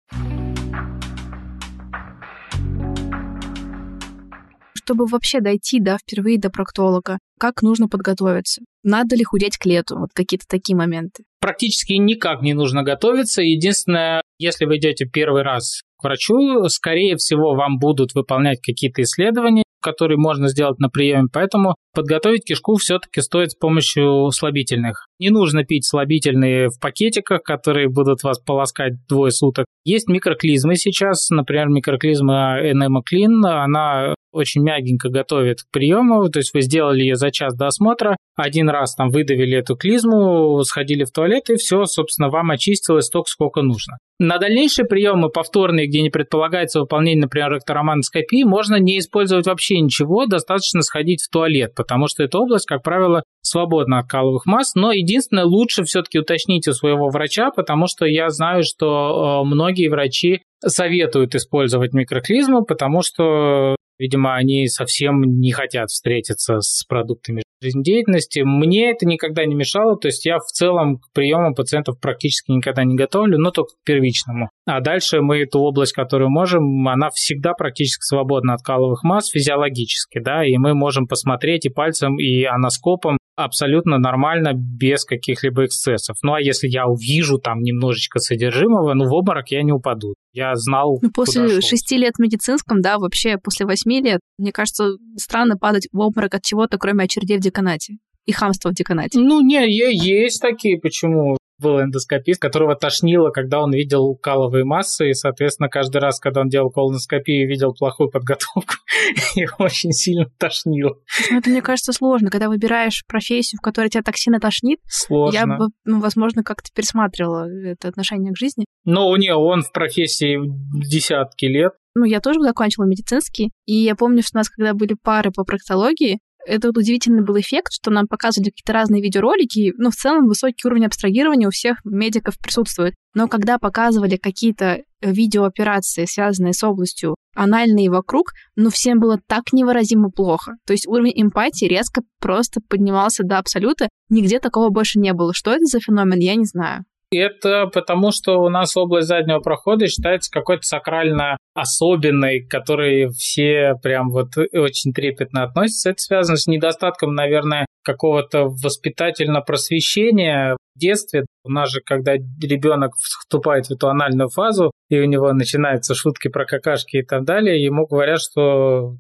Чтобы вообще дойти, да, впервые до проктолога? Как нужно подготовиться? Надо ли худеть к лету? Вот какие-то такие моменты. Практически никак не нужно готовиться. Единственное, если вы идете первый раз к врачу, скорее всего, вам будут выполнять какие-то исследования, которые можно сделать на приеме, поэтому подготовить кишку все-таки стоит с помощью слабительных. Не нужно пить слабительные в пакетиках, которые будут вас полоскать двое суток. Есть микроклизмы сейчас, например, микроклизма Enema Clean, она очень мягенько готовит к приему, то есть вы сделали ее за час до осмотра, один раз там выдавили эту клизму, сходили в туалет, и все, собственно, вам очистилось столько, сколько нужно. На дальнейшие приемы повторные, где не предполагается выполнение, например, ректоромандоскопии, можно не использовать вообще ничего, достаточно сходить в туалет, потому что эта область, как правило, свободна от каловых масс, но единственное, лучше все-таки уточнить у своего врача, потому что я знаю, что э, многие врачи советуют использовать микроклизму, потому что Видимо, они совсем не хотят встретиться с продуктами жизнедеятельности. Мне это никогда не мешало, то есть я в целом к приему пациентов практически никогда не готовлю, но только к первичному. А дальше мы эту область, которую можем, она всегда практически свободна от каловых масс физиологически, да, и мы можем посмотреть и пальцем, и аноскопом абсолютно нормально, без каких-либо эксцессов. Ну а если я увижу там немножечко содержимого, ну в обморок я не упаду. Я знал, Ну после шести лет в медицинском, да, вообще после восьми лет, мне кажется, странно падать в обморок от чего-то, кроме очередей в деканате и хамства в деканате. Ну, не, есть такие, почему? Был эндоскопист, которого тошнило, когда он видел каловые массы, и, соответственно, каждый раз, когда он делал колоноскопию и видел плохую подготовку, его очень сильно тошнило. Ну, это, мне кажется, сложно. Когда выбираешь профессию, в которой тебя так сильно тошнит, сложно. я бы, ну, возможно, как-то пересматривала это отношение к жизни. Ну, не, он в профессии десятки лет. Ну, я тоже закончила медицинский, и я помню, что у нас, когда были пары по проктологии, это вот удивительный был эффект, что нам показывали какие-то разные видеоролики, ну, в целом высокий уровень абстрагирования у всех медиков присутствует. Но когда показывали какие-то видеооперации, связанные с областью анальной и вокруг, ну, всем было так невыразимо плохо. То есть уровень эмпатии резко просто поднимался до абсолюта. Нигде такого больше не было. Что это за феномен, я не знаю. Это потому, что у нас область заднего прохода считается какой-то сакрально особенной, к которой все прям вот очень трепетно относятся. Это связано с недостатком, наверное, какого-то воспитательного просвещения в детстве. У нас же, когда ребенок вступает в эту анальную фазу, и у него начинаются шутки про какашки и так далее, ему говорят, что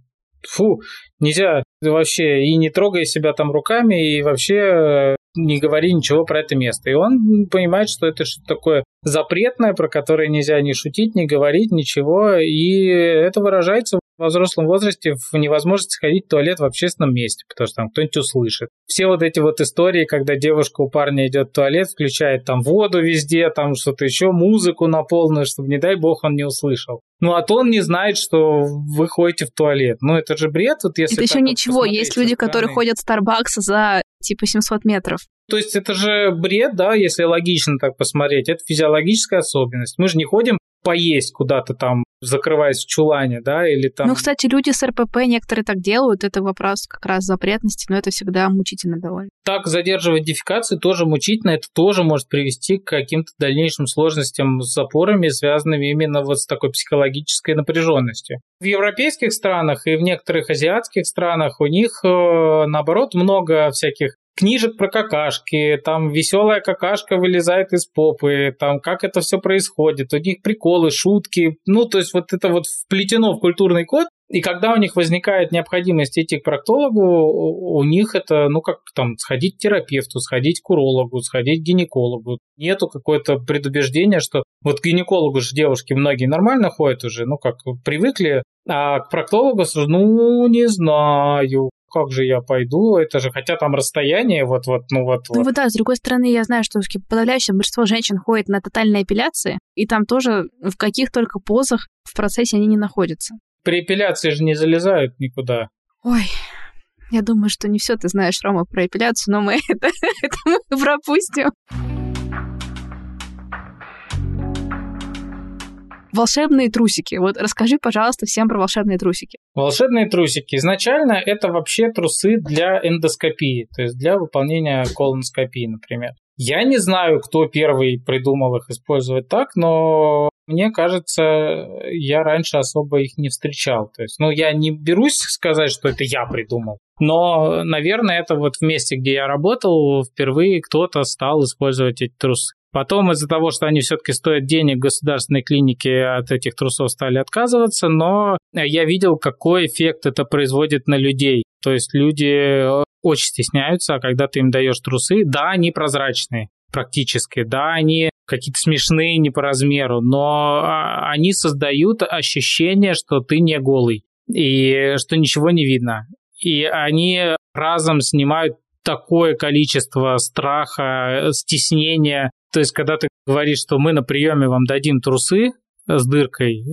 фу, нельзя вообще и не трогай себя там руками, и вообще не говори ничего про это место. И он понимает, что это что-то такое запретное, про которое нельзя ни шутить, ни говорить, ничего. И это выражается во взрослом возрасте в невозможности ходить в туалет в общественном месте, потому что там кто-нибудь услышит. Все вот эти вот истории, когда девушка у парня идет в туалет, включает там воду везде, там что-то еще, музыку на полную, чтобы, не дай бог, он не услышал. Ну, а то он не знает, что вы ходите в туалет. Ну, это же бред. Вот если это еще ничего. Есть люди, которые ходят в Starbucks за типа 700 метров. То есть это же бред, да, если логично так посмотреть. Это физиологическая особенность. Мы же не ходим поесть куда-то там, закрываясь в чулане, да, или там... Ну, кстати, люди с РПП некоторые так делают, это вопрос как раз запретности, но это всегда мучительно довольно. Так задерживать дефекацию тоже мучительно, это тоже может привести к каким-то дальнейшим сложностям с запорами, связанными именно вот с такой психологической напряженностью. В европейских странах и в некоторых азиатских странах у них, э, наоборот, много всяких книжек про какашки, там веселая какашка вылезает из попы, там как это все происходит, у них приколы, шутки, ну то есть вот это вот вплетено в культурный код, и когда у них возникает необходимость идти к проктологу, у них это, ну как там, сходить к терапевту, сходить к урологу, сходить к гинекологу. Нету какое-то предубеждения, что вот к гинекологу же девушки многие нормально ходят уже, ну как, привыкли, а к проктологу, ну не знаю, как же я пойду, это же, хотя там расстояние, вот-вот, ну вот, Ну вот. да, с другой стороны, я знаю, что подавляющее большинство женщин ходит на тотальные эпиляции, и там тоже в каких только позах в процессе они не находятся. При эпиляции же не залезают никуда. Ой, я думаю, что не все ты знаешь, Рома, про эпиляцию, но мы это, это мы пропустим. Волшебные трусики. Вот расскажи, пожалуйста, всем про волшебные трусики. Волшебные трусики. Изначально это вообще трусы для эндоскопии, то есть для выполнения колоноскопии, например. Я не знаю, кто первый придумал их использовать так, но мне кажется, я раньше особо их не встречал. То есть, ну, я не берусь сказать, что это я придумал. Но, наверное, это вот в месте, где я работал, впервые кто-то стал использовать эти трусы. Потом из-за того, что они все-таки стоят денег, государственные клиники от этих трусов стали отказываться, но я видел, какой эффект это производит на людей. То есть люди э, очень стесняются, а когда ты им даешь трусы, да, они прозрачные практически, да, они какие-то смешные не по размеру, но а, они создают ощущение, что ты не голый и что ничего не видно. И они разом снимают такое количество страха, стеснения. То есть, когда ты говоришь, что мы на приеме вам дадим трусы с дыркой,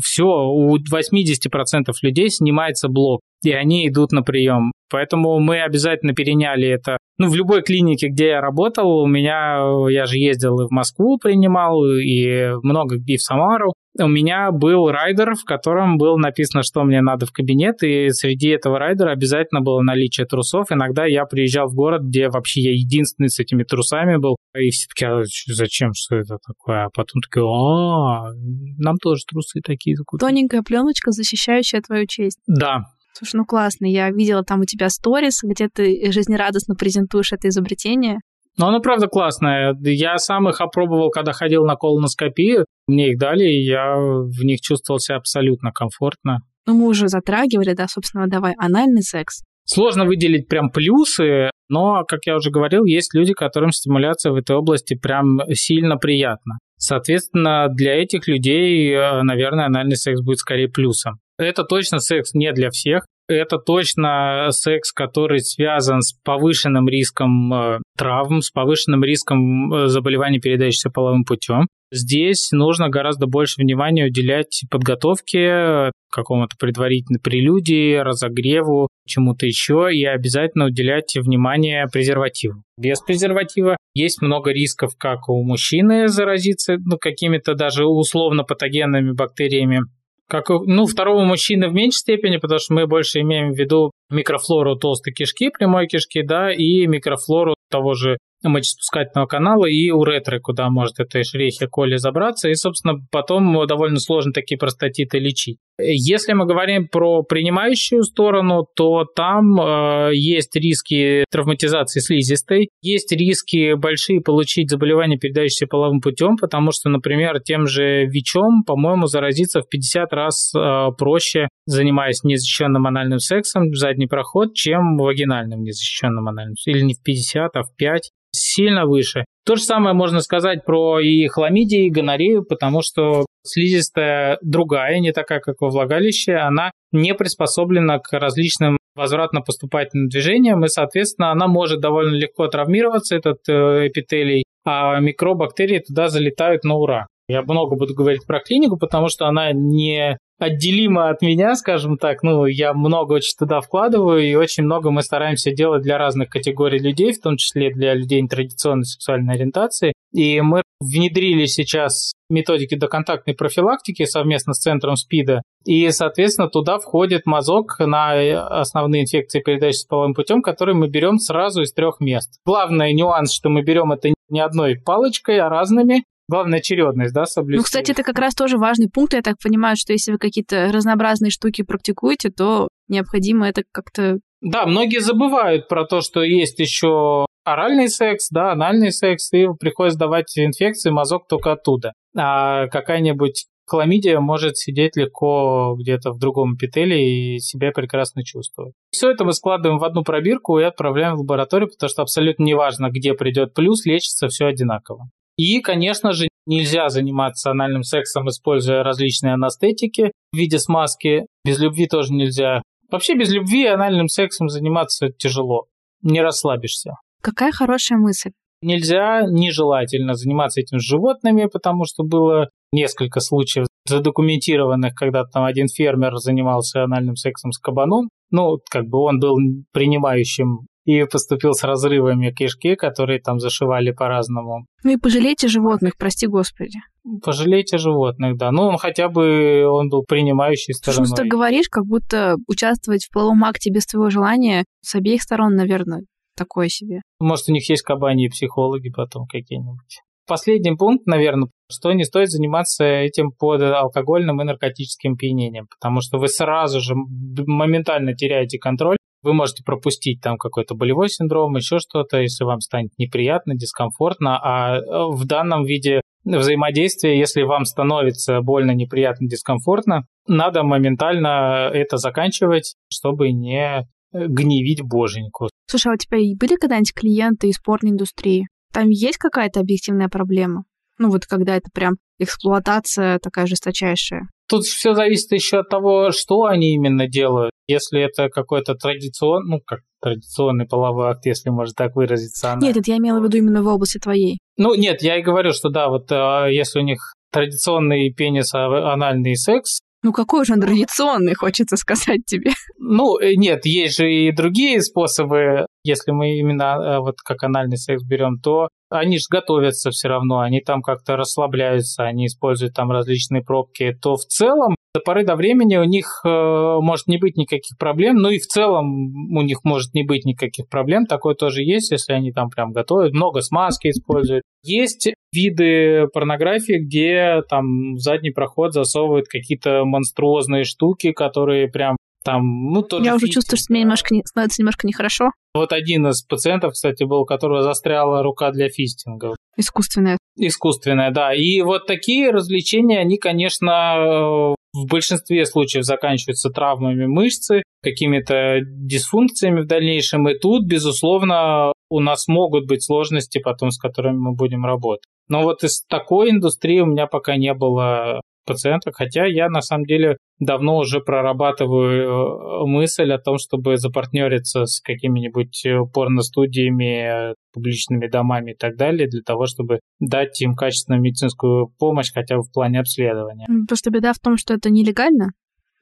все, у 80% людей снимается блок, и они идут на прием. Поэтому мы обязательно переняли это. Ну, в любой клинике, где я работал, у меня, я же ездил и в Москву принимал, и много где в Самару у меня был райдер, в котором было написано, что мне надо в кабинет, и среди этого райдера обязательно было наличие трусов. Иногда я приезжал в город, где вообще я единственный с этими трусами был, и все таки а зачем, что это такое? А потом такие, а, нам тоже трусы такие закупили. Тоненькая пленочка, защищающая твою честь. Да, Слушай, ну классно. Я видела там у тебя сторис, где ты жизнерадостно презентуешь это изобретение. Ну, оно правда классное. Я сам их опробовал, когда ходил на колоноскопию. Мне их дали, и я в них чувствовал себя абсолютно комфортно. Ну, мы уже затрагивали, да, собственно, давай, анальный секс. Сложно выделить прям плюсы, но, как я уже говорил, есть люди, которым стимуляция в этой области прям сильно приятна. Соответственно, для этих людей, э, наверное, анальный секс будет скорее плюсом. Это точно секс не для всех. Это точно секс, который связан с повышенным риском э, травм, с повышенным риском э, заболеваний, передающихся половым путем. Здесь нужно гораздо больше внимания уделять подготовке, какому-то предварительной прелюдии, разогреву, чему-то еще, и обязательно уделять внимание презервативу. Без презерватива есть много рисков, как у мужчины заразиться ну, какими-то даже условно патогенными бактериями, как ну, второго мужчины в меньшей степени, потому что мы больше имеем в виду микрофлору толстой кишки, прямой кишки, да, и микрофлору того же мочеспускательного канала и уретры, куда может эта шрехия коли забраться, и, собственно, потом довольно сложно такие простатиты лечить. Если мы говорим про принимающую сторону, то там э, есть риски травматизации слизистой, есть риски большие получить заболевания, передающиеся половым путем, потому что, например, тем же ВИЧом, по-моему, заразиться в 50 раз э, проще, занимаясь незащищенным анальным сексом в задний проход, чем вагинальным незащищенным анальным. Или не в 50, а в 5 сильно выше. То же самое можно сказать про и хламидии, и гонорею, потому что слизистая другая, не такая, как во влагалище, она не приспособлена к различным возвратно-поступательным движениям, и, соответственно, она может довольно легко травмироваться, этот э, эпителий, а микробактерии туда залетают на ура. Я много буду говорить про клинику, потому что она не отделима от меня, скажем так. Ну, я много очень туда вкладываю, и очень много мы стараемся делать для разных категорий людей, в том числе для людей нетрадиционной сексуальной ориентации. И мы внедрили сейчас методики доконтактной профилактики совместно с Центром СПИДа. И, соответственно, туда входит мазок на основные инфекции, передающиеся половым путем, которые мы берем сразу из трех мест. Главный нюанс, что мы берем это не одной палочкой, а разными. Главное, очередность, да, соблюсти. Ну, кстати, это как раз тоже важный пункт. Я так понимаю, что если вы какие-то разнообразные штуки практикуете, то необходимо это как-то... Да, многие забывают про то, что есть еще оральный секс, да, анальный секс, и приходится давать инфекции, мазок только оттуда. А какая-нибудь хламидия может сидеть легко где-то в другом эпителии и себя прекрасно чувствовать. Все это мы складываем в одну пробирку и отправляем в лабораторию, потому что абсолютно неважно, где придет плюс, лечится все одинаково. И, конечно же, нельзя заниматься анальным сексом, используя различные анестетики в виде смазки. Без любви тоже нельзя. Вообще без любви анальным сексом заниматься тяжело. Не расслабишься. Какая хорошая мысль. Нельзя нежелательно заниматься этим с животными, потому что было несколько случаев задокументированных, когда там один фермер занимался анальным сексом с кабаном. Ну, как бы он был принимающим и поступил с разрывами кишки, которые там зашивали по-разному. Ну и пожалейте животных, прости господи. Пожалейте животных, да. Ну, он хотя бы, он был принимающей стороной. Что ты говоришь, как будто участвовать в половом акте без твоего желания с обеих сторон, наверное, такое себе. Может, у них есть кабани и психологи потом какие-нибудь. Последний пункт, наверное, что не стоит заниматься этим под алкогольным и наркотическим опьянением, потому что вы сразу же моментально теряете контроль вы можете пропустить там какой-то болевой синдром, еще что-то, если вам станет неприятно, дискомфортно, а э, в данном виде взаимодействия, если вам становится больно, неприятно, дискомфортно, надо моментально это заканчивать, чтобы не гневить боженьку. Слушай, а у тебя были когда-нибудь клиенты из порноиндустрии? Там есть какая-то объективная проблема? Ну вот когда это прям эксплуатация такая жесточайшая. Тут все зависит еще от того, что они именно делают. Если это какой-то традиционный, ну как традиционный половой акт, если можно так выразиться. Она... Нет, это я имела в виду именно в области твоей. Ну нет, я и говорю, что да, вот а, если у них традиционный пенис, а, анальный секс, ну какой же он традиционный, хочется сказать тебе. Ну, э, нет, есть же и другие способы. Если мы именно э, вот как анальный секс берем, то они же готовятся все равно, они там как-то расслабляются, они используют там различные пробки, то в целом до поры до времени у них э, может не быть никаких проблем, ну и в целом у них может не быть никаких проблем, такое тоже есть, если они там прям готовят, много смазки используют. Есть виды порнографии, где там в задний проход засовывают какие-то монструозные штуки, которые прям там, ну, тоже Я уже чувствую, что мне немножко не, становится немножко нехорошо. Вот один из пациентов, кстати, был, у которого застряла рука для фистинга. Искусственная. Искусственная, да. И вот такие развлечения, они, конечно, в большинстве случаев заканчиваются травмами мышцы, какими-то дисфункциями в дальнейшем. И тут, безусловно, у нас могут быть сложности потом, с которыми мы будем работать. Но вот из такой индустрии у меня пока не было пациенток, хотя я на самом деле давно уже прорабатываю э, мысль о том, чтобы запартнериться с какими-нибудь э, порно-студиями, публичными домами и так далее, для того, чтобы дать им качественную медицинскую помощь хотя бы в плане обследования. Просто беда в том, что это нелегально.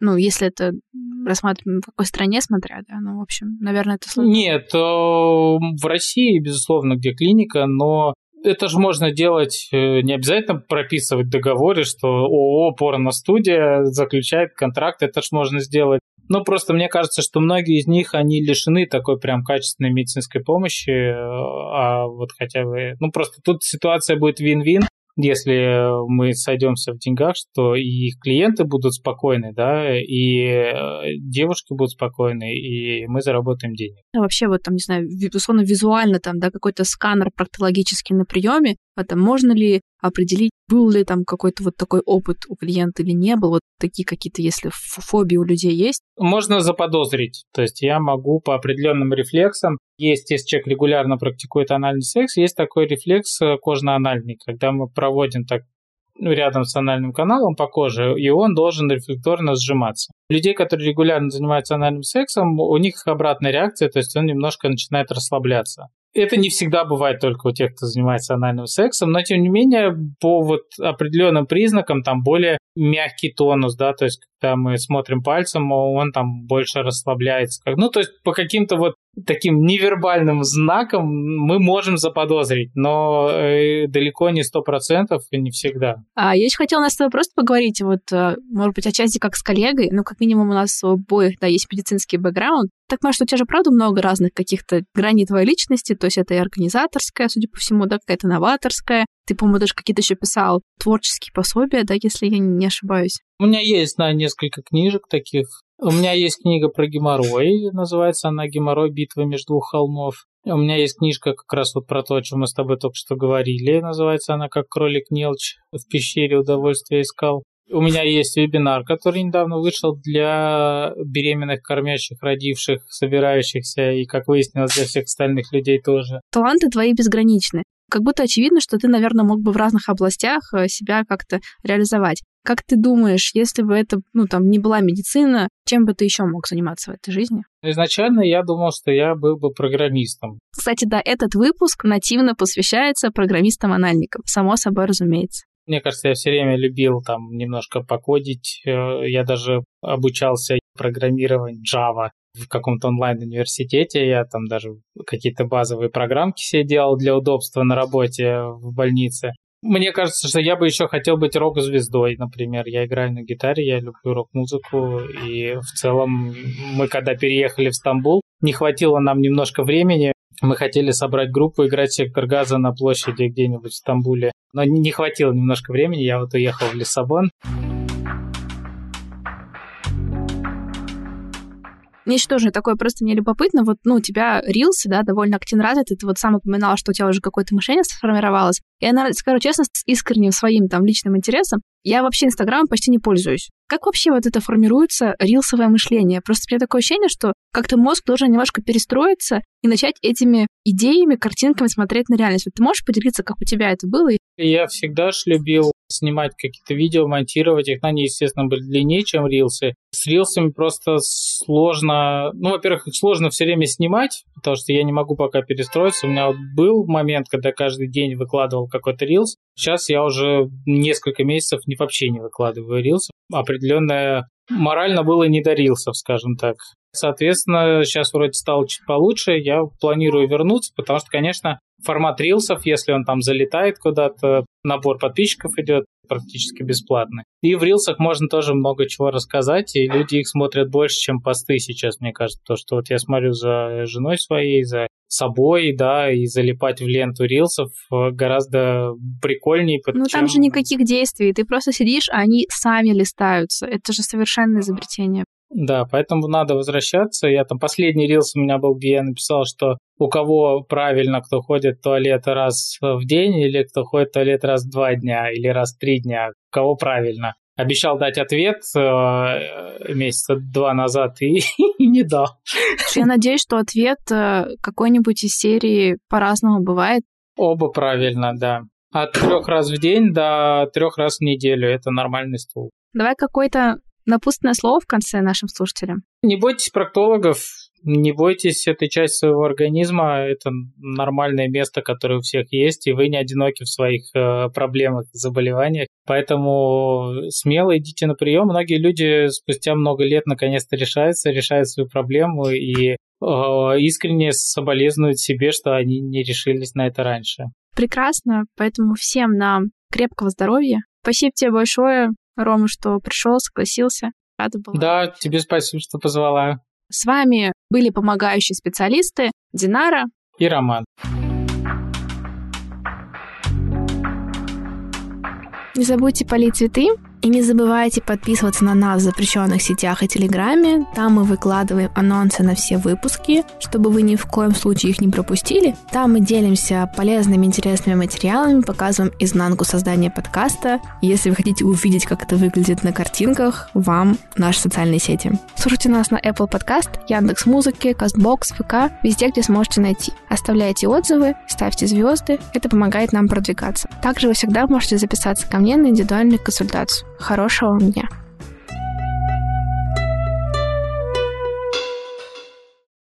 Ну, если это рассматриваем в какой стране, смотря, да, ну, в общем, наверное, это сложно. Нет, э, в России, безусловно, где клиника, но это же можно делать, э, не обязательно прописывать в договоре, что ООО «Порно-студия» заключает контракт, это же можно сделать Ну, просто мне кажется, что многие из них, они лишены такой прям качественной медицинской помощи, э, а вот хотя бы... Ну, просто тут ситуация будет вин-вин, если мы сойдемся в деньгах, что и клиенты будут спокойны, да, и э, девушки будут спокойны, и мы заработаем денег. А вообще вот там, не знаю, условно визуально там, да, какой-то сканер проктологический на приеме, там можно ли определить, был ли там какой-то вот такой опыт у клиента или не был, вот такие какие-то, если фобии у людей есть? Можно заподозрить, то есть я могу по определенным рефлексам, есть, если человек регулярно практикует анальный секс, есть такой рефлекс э, кожно-анальный, когда мы проводим так ну, рядом с анальным каналом по коже, и он должен рефлекторно сжиматься. Людей, которые регулярно занимаются анальным сексом, у них обратная реакция, то есть он немножко начинает расслабляться. Это не всегда бывает только у тех, кто занимается анальным сексом, но тем не менее по вот определенным признакам там более мягкий тонус, да, то есть когда мы смотрим пальцем, он там больше расслабляется. Ну, то есть по каким-то вот таким невербальным знаком мы можем заподозрить, но э, далеко не сто процентов и не всегда. А я еще хотела с тобой просто поговорить, вот, э, может быть, отчасти как с коллегой, ну, как минимум у нас у обоих, да, есть медицинский бэкграунд. Так что у тебя же, правда, много разных каких-то граней твоей личности, то есть это и организаторская, судя по всему, да, какая-то новаторская. Ты, по-моему, даже какие-то еще писал творческие пособия, да, если я не ошибаюсь. У меня есть, да, несколько книжек таких у меня есть книга про геморрой, называется она «Геморрой. Битва между двух холмов». У меня есть книжка как раз вот про то, о чем мы с тобой только что говорили. Называется она «Как кролик Нелч в пещере удовольствия искал». У меня есть вебинар, который недавно вышел для беременных, кормящих, родивших, собирающихся и, как выяснилось, для всех остальных людей тоже. Таланты твои безграничны. Как будто очевидно, что ты, наверное, мог бы в разных областях э, себя как-то реализовать. Как ты думаешь, если бы это, ну, там, не была медицина, чем бы ты еще мог заниматься в этой жизни? Изначально я думал, что я был бы программистом. Кстати, да, этот выпуск нативно посвящается программистам-анальникам, само собой разумеется. Мне кажется, я все время любил там немножко покодить. Э, я даже обучался программированию Java в каком-то онлайн-университете. Я там даже какие-то базовые программки себе делал для удобства на работе в больнице. Мне кажется, что я бы еще хотел быть рок-звездой, например. Я играю на гитаре, я люблю рок-музыку, и в целом мы когда переехали в Стамбул, не хватило нам немножко времени. Мы хотели собрать группу, играть сектор газа на площади где-нибудь в Стамбуле, но не хватило немножко времени, я вот уехал в Лиссабон. Мне еще такое просто мне любопытно. Вот, ну, у тебя рилсы, да, довольно активно развиты. Ты вот сам упоминал, что у тебя уже какое-то мышление сформировалось. Я, наверное, скажу честно, с искренним своим там личным интересом, я вообще Инстаграмом почти не пользуюсь. Как вообще вот это формируется рилсовое мышление? Просто у меня такое ощущение, что как-то мозг должен немножко перестроиться и начать этими идеями, картинками смотреть на реальность. Вот ты можешь поделиться, как у тебя это было? Я всегда ж любил снимать какие-то видео, монтировать их. Они, естественно, были длиннее, чем рилсы. С рилсами просто сложно... Ну, во-первых, их сложно все время снимать, потому что я не могу пока перестроиться. У меня вот был момент, когда каждый день выкладывал какой-то рилс. Сейчас я уже несколько месяцев не вообще не выкладываю рилс. Определенная морально было не до рилсов, скажем так. Соответственно, сейчас вроде стало чуть получше, я планирую вернуться, потому что, конечно, формат рилсов, если он там залетает куда-то, набор подписчиков идет практически бесплатный. И в рилсах можно тоже много чего рассказать, и люди их смотрят больше, чем посты сейчас, мне кажется. То, что вот я смотрю за женой своей, за собой, да, и залипать в ленту рилсов э, гораздо прикольнее. Ну, там же никаких действий, ты просто сидишь, а они сами листаются. Это же совершенное изобретение. Да, поэтому надо возвращаться. Я там последний рилс у меня был, где я написал, что у кого правильно, кто ходит в туалет раз в день, или кто ходит в туалет раз в два дня, или раз в три дня. У кого правильно. Обещал дать ответ э, месяца два назад и, и не дал. Я надеюсь, что ответ э, какой-нибудь из серии по-разному бывает. Оба правильно, да. От трех раз в день до трех раз в неделю. Это нормальный стул. Давай какой-то напутственное слово в конце нашим слушателям. Не бойтесь проктологов, не бойтесь этой части своего организма, это нормальное место, которое у всех есть, и вы не одиноки в своих э, проблемах, заболеваниях. Поэтому смело идите на прием. Многие люди спустя много лет наконец-то решаются, решают свою проблему и э, искренне соболезнуют себе, что они не решились на это раньше. Прекрасно, поэтому всем нам крепкого здоровья. Спасибо тебе большое Рома, что пришел, согласился. Рада была. Да, тебе спасибо, что позвала. С вами были помогающие специалисты Динара и Роман. Не забудьте полить цветы и не забывайте подписываться на нас в запрещенных сетях и Телеграме. Там мы выкладываем анонсы на все выпуски, чтобы вы ни в коем случае их не пропустили. Там мы делимся полезными, интересными материалами, показываем изнанку создания подкаста. Если вы хотите увидеть, как это выглядит на картинках, вам наши социальные сети. Слушайте нас на Apple Podcast, Яндекс Музыки, Castbox, ВК, везде, где сможете найти. Оставляйте отзывы, ставьте звезды, это помогает нам продвигаться. Также вы всегда можете записаться ко мне на индивидуальную консультацию. Хорошего вам дня!